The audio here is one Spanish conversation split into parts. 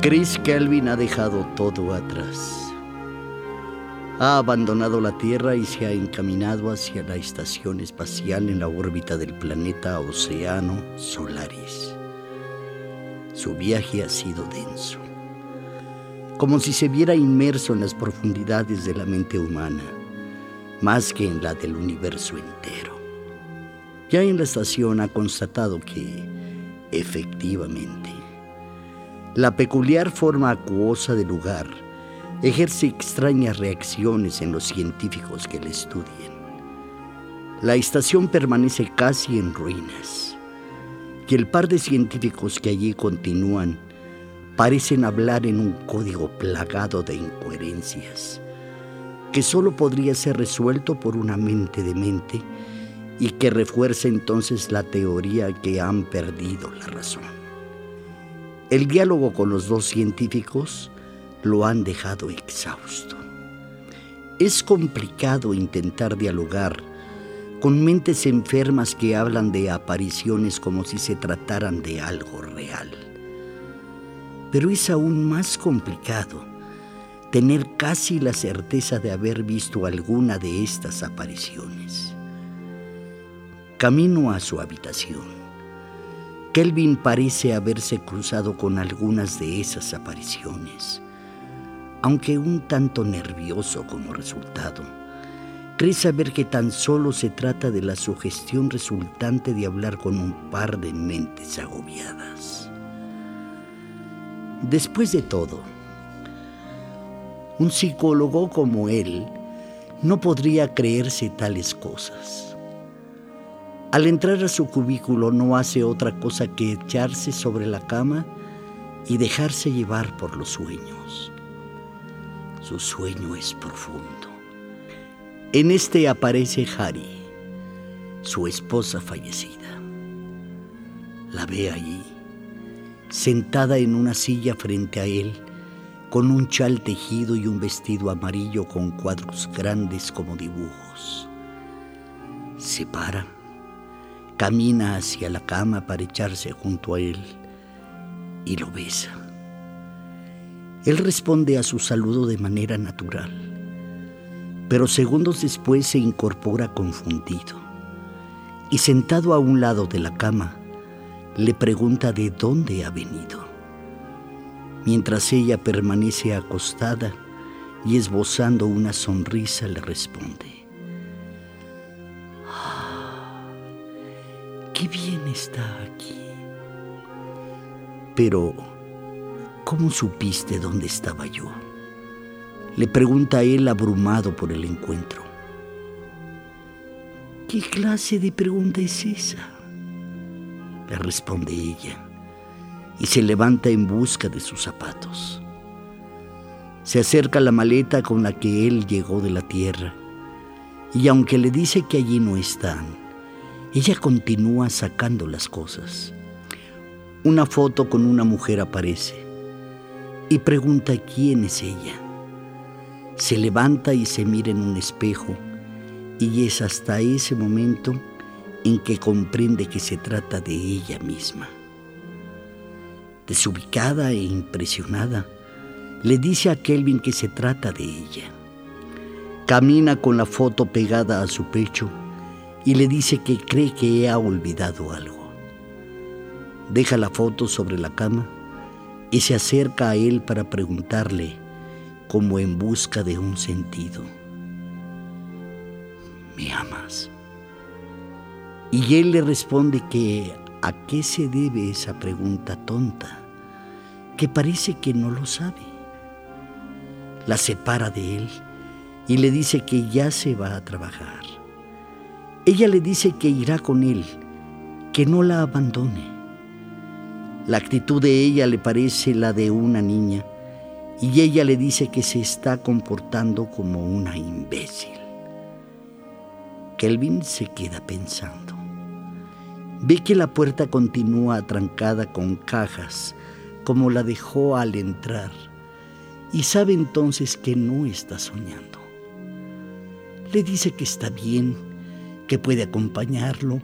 Chris Kelvin ha dejado todo atrás. Ha abandonado la Tierra y se ha encaminado hacia la estación espacial en la órbita del planeta Océano Solaris. Su viaje ha sido denso, como si se viera inmerso en las profundidades de la mente humana, más que en la del universo entero. Ya en la estación ha constatado que, efectivamente, la peculiar forma acuosa del lugar ejerce extrañas reacciones en los científicos que la estudian. La estación permanece casi en ruinas y el par de científicos que allí continúan parecen hablar en un código plagado de incoherencias que solo podría ser resuelto por una mente de mente y que refuerza entonces la teoría que han perdido la razón. El diálogo con los dos científicos lo han dejado exhausto. Es complicado intentar dialogar con mentes enfermas que hablan de apariciones como si se trataran de algo real. Pero es aún más complicado tener casi la certeza de haber visto alguna de estas apariciones. Camino a su habitación Kelvin parece haberse cruzado con algunas de esas apariciones, aunque un tanto nervioso como resultado. Cree saber que tan solo se trata de la sugestión resultante de hablar con un par de mentes agobiadas. Después de todo, un psicólogo como él no podría creerse tales cosas. Al entrar a su cubículo no hace otra cosa que echarse sobre la cama y dejarse llevar por los sueños. Su sueño es profundo. En este aparece Harry, su esposa fallecida. La ve allí, sentada en una silla frente a él, con un chal tejido y un vestido amarillo con cuadros grandes como dibujos. Se para camina hacia la cama para echarse junto a él y lo besa. Él responde a su saludo de manera natural, pero segundos después se incorpora confundido y sentado a un lado de la cama, le pregunta de dónde ha venido. Mientras ella permanece acostada y esbozando una sonrisa, le responde, qué bien está aquí. Pero, ¿cómo supiste dónde estaba yo? Le pregunta él abrumado por el encuentro. ¿Qué clase de pregunta es esa? Le responde ella y se levanta en busca de sus zapatos. Se acerca a la maleta con la que él llegó de la tierra y aunque le dice que allí no están, ella continúa sacando las cosas. Una foto con una mujer aparece y pregunta quién es ella. Se levanta y se mira en un espejo y es hasta ese momento en que comprende que se trata de ella misma. Desubicada e impresionada, le dice a Kelvin que se trata de ella. Camina con la foto pegada a su pecho y le dice que cree que ha olvidado algo. Deja la foto sobre la cama y se acerca a él para preguntarle, como en busca de un sentido, ¿me amas? Y él le responde que a qué se debe esa pregunta tonta, que parece que no lo sabe. La separa de él y le dice que ya se va a trabajar ella le dice que irá con él, que no la abandone. La actitud de ella le parece la de una niña y ella le dice que se está comportando como una imbécil. Kelvin se queda pensando. Ve que la puerta continúa atrancada con cajas, como la dejó al entrar, y sabe entonces que no está soñando. Le dice que está bien, que puede acompañarlo,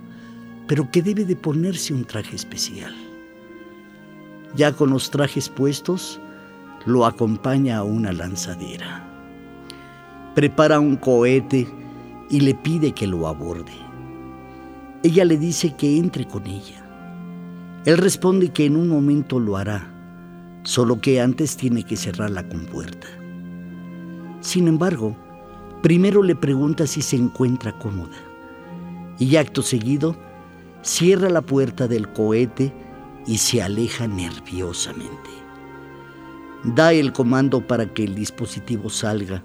pero que debe de ponerse un traje especial. Ya con los trajes puestos, lo acompaña a una lanzadera. Prepara un cohete y le pide que lo aborde. Ella le dice que entre con ella. Él responde que en un momento lo hará, solo que antes tiene que cerrar la compuerta. Sin embargo, primero le pregunta si se encuentra cómoda y acto seguido cierra la puerta del cohete y se aleja nerviosamente. Da el comando para que el dispositivo salga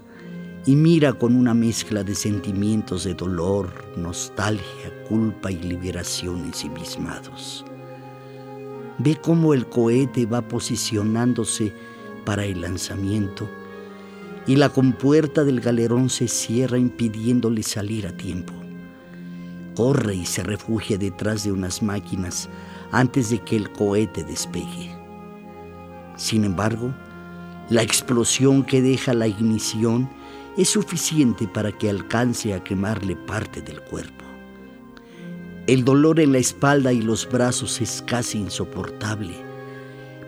y mira con una mezcla de sentimientos de dolor, nostalgia, culpa y liberación ensimismados. Ve cómo el cohete va posicionándose para el lanzamiento y la compuerta del galerón se cierra impidiéndole salir a tiempo. Corre y se refugia detrás de unas máquinas antes de que el cohete despegue. Sin embargo, la explosión que deja la ignición es suficiente para que alcance a quemarle parte del cuerpo. El dolor en la espalda y los brazos es casi insoportable,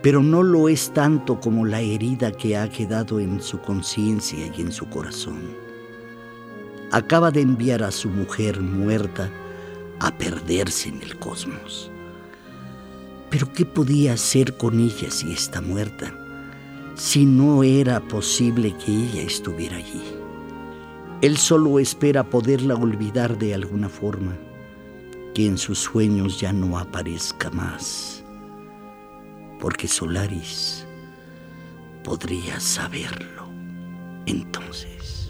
pero no lo es tanto como la herida que ha quedado en su conciencia y en su corazón. Acaba de enviar a su mujer muerta a perderse en el cosmos. Pero ¿qué podía hacer con ella si está muerta? Si no era posible que ella estuviera allí. Él solo espera poderla olvidar de alguna forma, que en sus sueños ya no aparezca más, porque Solaris podría saberlo entonces.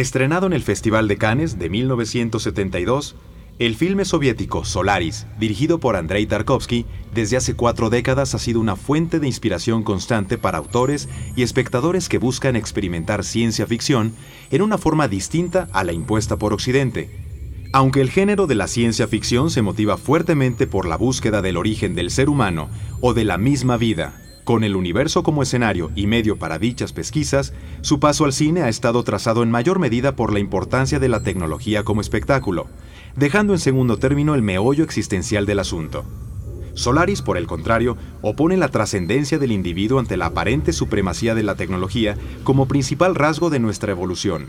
Estrenado en el Festival de Cannes de 1972, el filme soviético Solaris, dirigido por Andrei Tarkovsky, desde hace cuatro décadas ha sido una fuente de inspiración constante para autores y espectadores que buscan experimentar ciencia ficción en una forma distinta a la impuesta por Occidente. Aunque el género de la ciencia ficción se motiva fuertemente por la búsqueda del origen del ser humano o de la misma vida, con el universo como escenario y medio para dichas pesquisas, su paso al cine ha estado trazado en mayor medida por la importancia de la tecnología como espectáculo, dejando en segundo término el meollo existencial del asunto. Solaris, por el contrario, opone la trascendencia del individuo ante la aparente supremacía de la tecnología como principal rasgo de nuestra evolución.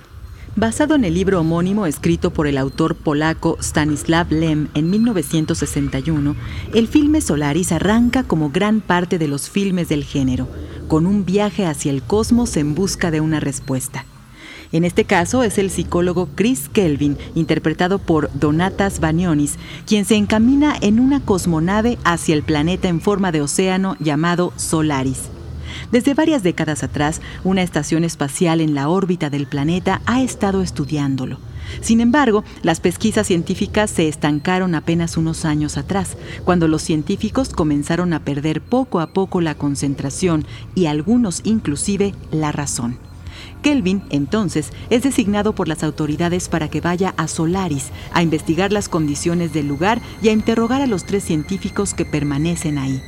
Basado en el libro homónimo escrito por el autor polaco Stanislav Lem en 1961, el filme Solaris arranca como gran parte de los filmes del género, con un viaje hacia el cosmos en busca de una respuesta. En este caso es el psicólogo Chris Kelvin, interpretado por Donatas Banionis, quien se encamina en una cosmonave hacia el planeta en forma de océano llamado Solaris. Desde varias décadas atrás, una estación espacial en la órbita del planeta ha estado estudiándolo. Sin embargo, las pesquisas científicas se estancaron apenas unos años atrás, cuando los científicos comenzaron a perder poco a poco la concentración y algunos inclusive la razón. Kelvin, entonces, es designado por las autoridades para que vaya a Solaris a investigar las condiciones del lugar y a interrogar a los tres científicos que permanecen ahí.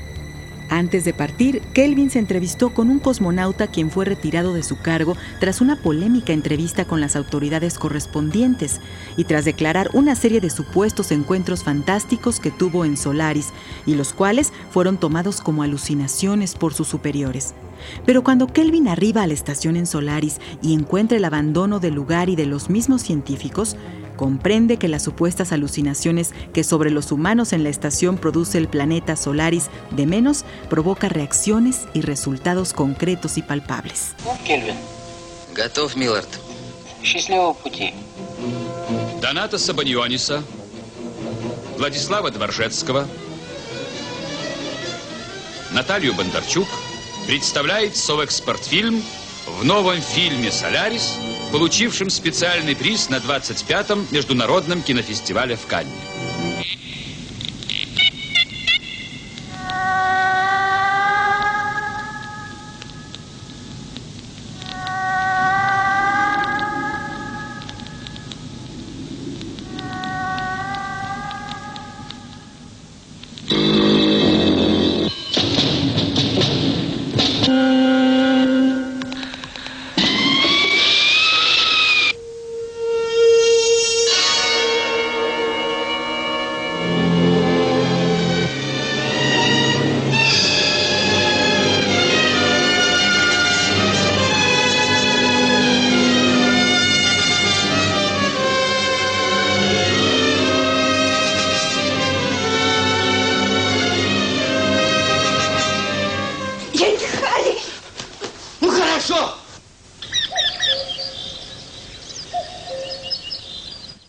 Antes de partir, Kelvin se entrevistó con un cosmonauta quien fue retirado de su cargo tras una polémica entrevista con las autoridades correspondientes y tras declarar una serie de supuestos encuentros fantásticos que tuvo en Solaris y los cuales fueron tomados como alucinaciones por sus superiores. Pero cuando Kelvin arriba a la estación en Solaris y encuentra el abandono del lugar y de los mismos científicos, comprende que las supuestas alucinaciones que sobre los humanos en la estación produce el planeta Solaris de menos provoca reacciones y resultados concretos y palpables. Кельвин. Готов, Миллард. Счастливого пути. Доната Сабаньониса, Владислава Дворжецкого, Наталью Бондарчук представляет Совэкспортфильм в новом фильме «Солярис», получившем специальный приз на 25-м Международном кинофестивале в Канне.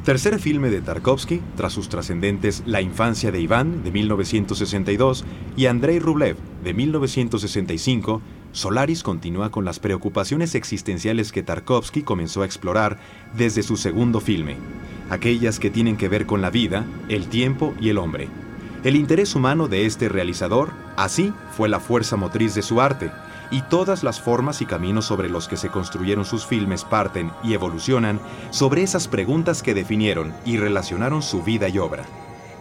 Tercer filme de Tarkovsky, tras sus trascendentes La infancia de Iván, de 1962, y Andrei Rublev, de 1965, Solaris continúa con las preocupaciones existenciales que Tarkovsky comenzó a explorar desde su segundo filme, aquellas que tienen que ver con la vida, el tiempo y el hombre. El interés humano de este realizador, así, fue la fuerza motriz de su arte, y todas las formas y caminos sobre los que se construyeron sus filmes parten y evolucionan sobre esas preguntas que definieron y relacionaron su vida y obra.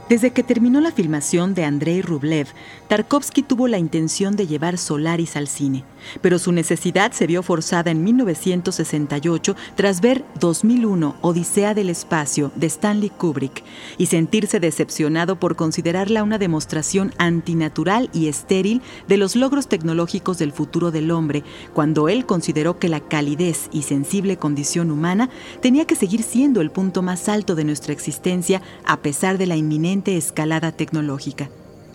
Desde que terminó la filmación de Andrei Rublev, Tarkovsky tuvo la intención de llevar Solaris al cine, pero su necesidad se vio forzada en 1968 tras ver 2001 Odisea del Espacio de Stanley Kubrick y sentirse decepcionado por considerarla una demostración antinatural y estéril de los logros tecnológicos del futuro del hombre, cuando él consideró que la calidez y sensible condición humana tenía que seguir siendo el punto más alto de nuestra existencia a pesar de la escalada tecnológica.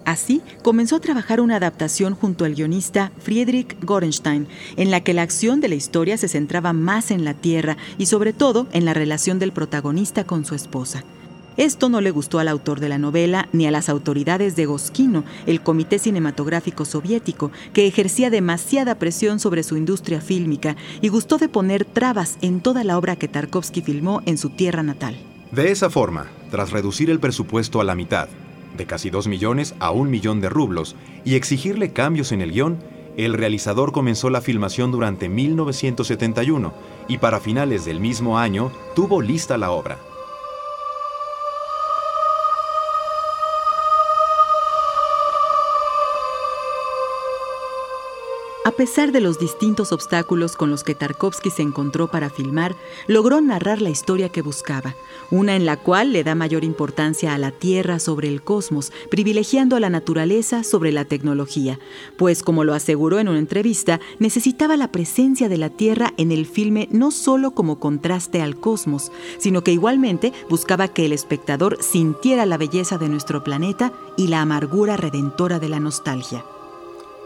Así, comenzó a trabajar una adaptación junto al guionista Friedrich Gorenstein, en la que la acción de la historia se centraba más en la Tierra y sobre todo en la relación del protagonista con su esposa. Esto no le gustó al autor de la novela ni a las autoridades de Goskino, el Comité Cinematográfico Soviético, que ejercía demasiada presión sobre su industria fílmica y gustó de poner trabas en toda la obra que Tarkovsky filmó en su tierra natal. De esa forma, tras reducir el presupuesto a la mitad, de casi 2 millones a un millón de rublos, y exigirle cambios en el guion, el realizador comenzó la filmación durante 1971 y para finales del mismo año tuvo lista la obra. A pesar de los distintos obstáculos con los que Tarkovsky se encontró para filmar, logró narrar la historia que buscaba, una en la cual le da mayor importancia a la Tierra sobre el cosmos, privilegiando a la naturaleza sobre la tecnología, pues como lo aseguró en una entrevista, necesitaba la presencia de la Tierra en el filme no solo como contraste al cosmos, sino que igualmente buscaba que el espectador sintiera la belleza de nuestro planeta y la amargura redentora de la nostalgia.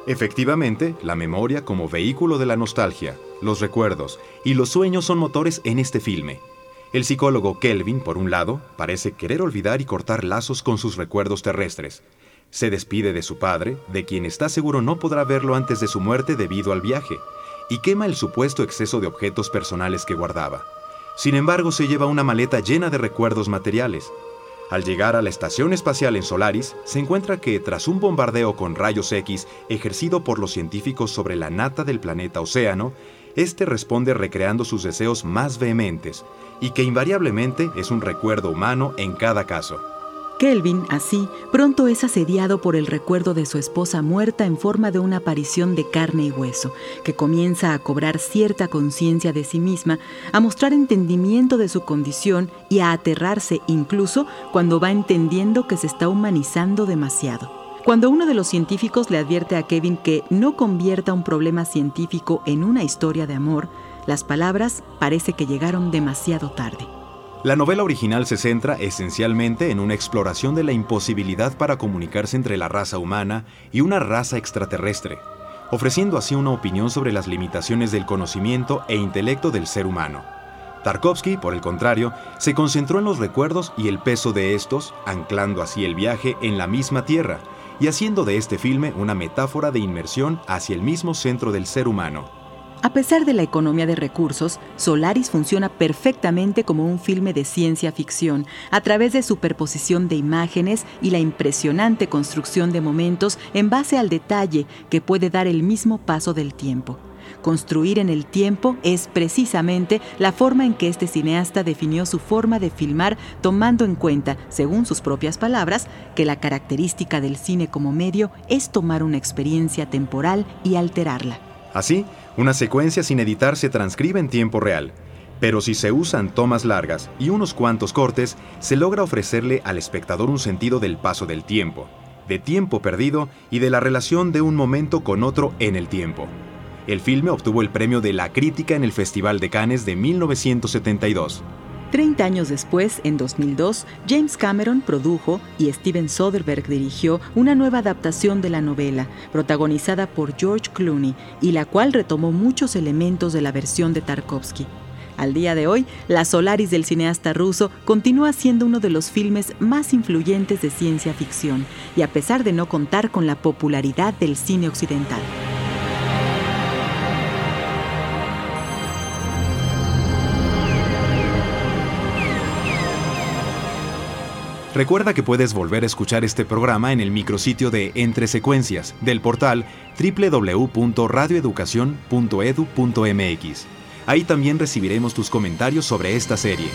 Efectivamente, la memoria como vehículo de la nostalgia, los recuerdos y los sueños son motores en este filme. El psicólogo Kelvin, por un lado, parece querer olvidar y cortar lazos con sus recuerdos terrestres. Se despide de su padre, de quien está seguro no podrá verlo antes de su muerte debido al viaje, y quema el supuesto exceso de objetos personales que guardaba. Sin embargo, se lleva una maleta llena de recuerdos materiales, al llegar a la estación espacial en Solaris, se encuentra que tras un bombardeo con rayos X ejercido por los científicos sobre la nata del planeta Océano, este responde recreando sus deseos más vehementes y que invariablemente es un recuerdo humano en cada caso. Kelvin, así, pronto es asediado por el recuerdo de su esposa muerta en forma de una aparición de carne y hueso, que comienza a cobrar cierta conciencia de sí misma, a mostrar entendimiento de su condición y a aterrarse incluso cuando va entendiendo que se está humanizando demasiado. Cuando uno de los científicos le advierte a Kevin que no convierta un problema científico en una historia de amor, las palabras parece que llegaron demasiado tarde. La novela original se centra esencialmente en una exploración de la imposibilidad para comunicarse entre la raza humana y una raza extraterrestre, ofreciendo así una opinión sobre las limitaciones del conocimiento e intelecto del ser humano. Tarkovsky, por el contrario, se concentró en los recuerdos y el peso de estos, anclando así el viaje en la misma Tierra y haciendo de este filme una metáfora de inmersión hacia el mismo centro del ser humano. A pesar de la economía de recursos, Solaris funciona perfectamente como un filme de ciencia ficción, a través de superposición de imágenes y la impresionante construcción de momentos en base al detalle que puede dar el mismo paso del tiempo. Construir en el tiempo es precisamente la forma en que este cineasta definió su forma de filmar tomando en cuenta, según sus propias palabras, que la característica del cine como medio es tomar una experiencia temporal y alterarla. Así, una secuencia sin editar se transcribe en tiempo real, pero si se usan tomas largas y unos cuantos cortes, se logra ofrecerle al espectador un sentido del paso del tiempo, de tiempo perdido y de la relación de un momento con otro en el tiempo. El filme obtuvo el premio de la crítica en el Festival de Cannes de 1972. Treinta años después, en 2002, James Cameron produjo y Steven Soderbergh dirigió una nueva adaptación de la novela, protagonizada por George Clooney, y la cual retomó muchos elementos de la versión de Tarkovsky. Al día de hoy, La Solaris del cineasta ruso continúa siendo uno de los filmes más influyentes de ciencia ficción, y a pesar de no contar con la popularidad del cine occidental. Recuerda que puedes volver a escuchar este programa en el micrositio de Entre Secuencias del portal www.radioeducacion.edu.mx. Ahí también recibiremos tus comentarios sobre esta serie.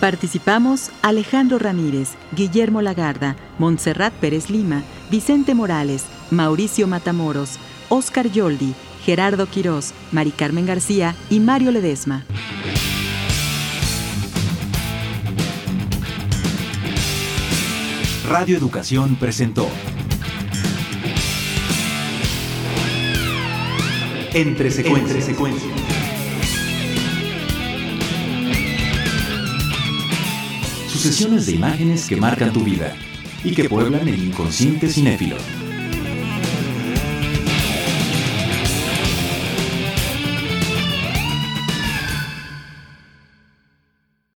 Participamos Alejandro Ramírez, Guillermo Lagarda, Montserrat Pérez Lima, Vicente Morales, Mauricio Matamoros, Oscar Yoldi, Gerardo Quirós, Mari Carmen García y Mario Ledesma. Radio Educación presentó Entre secuencias. Sucesiones de imágenes que marcan tu vida y que pueblan el inconsciente cinéfilo.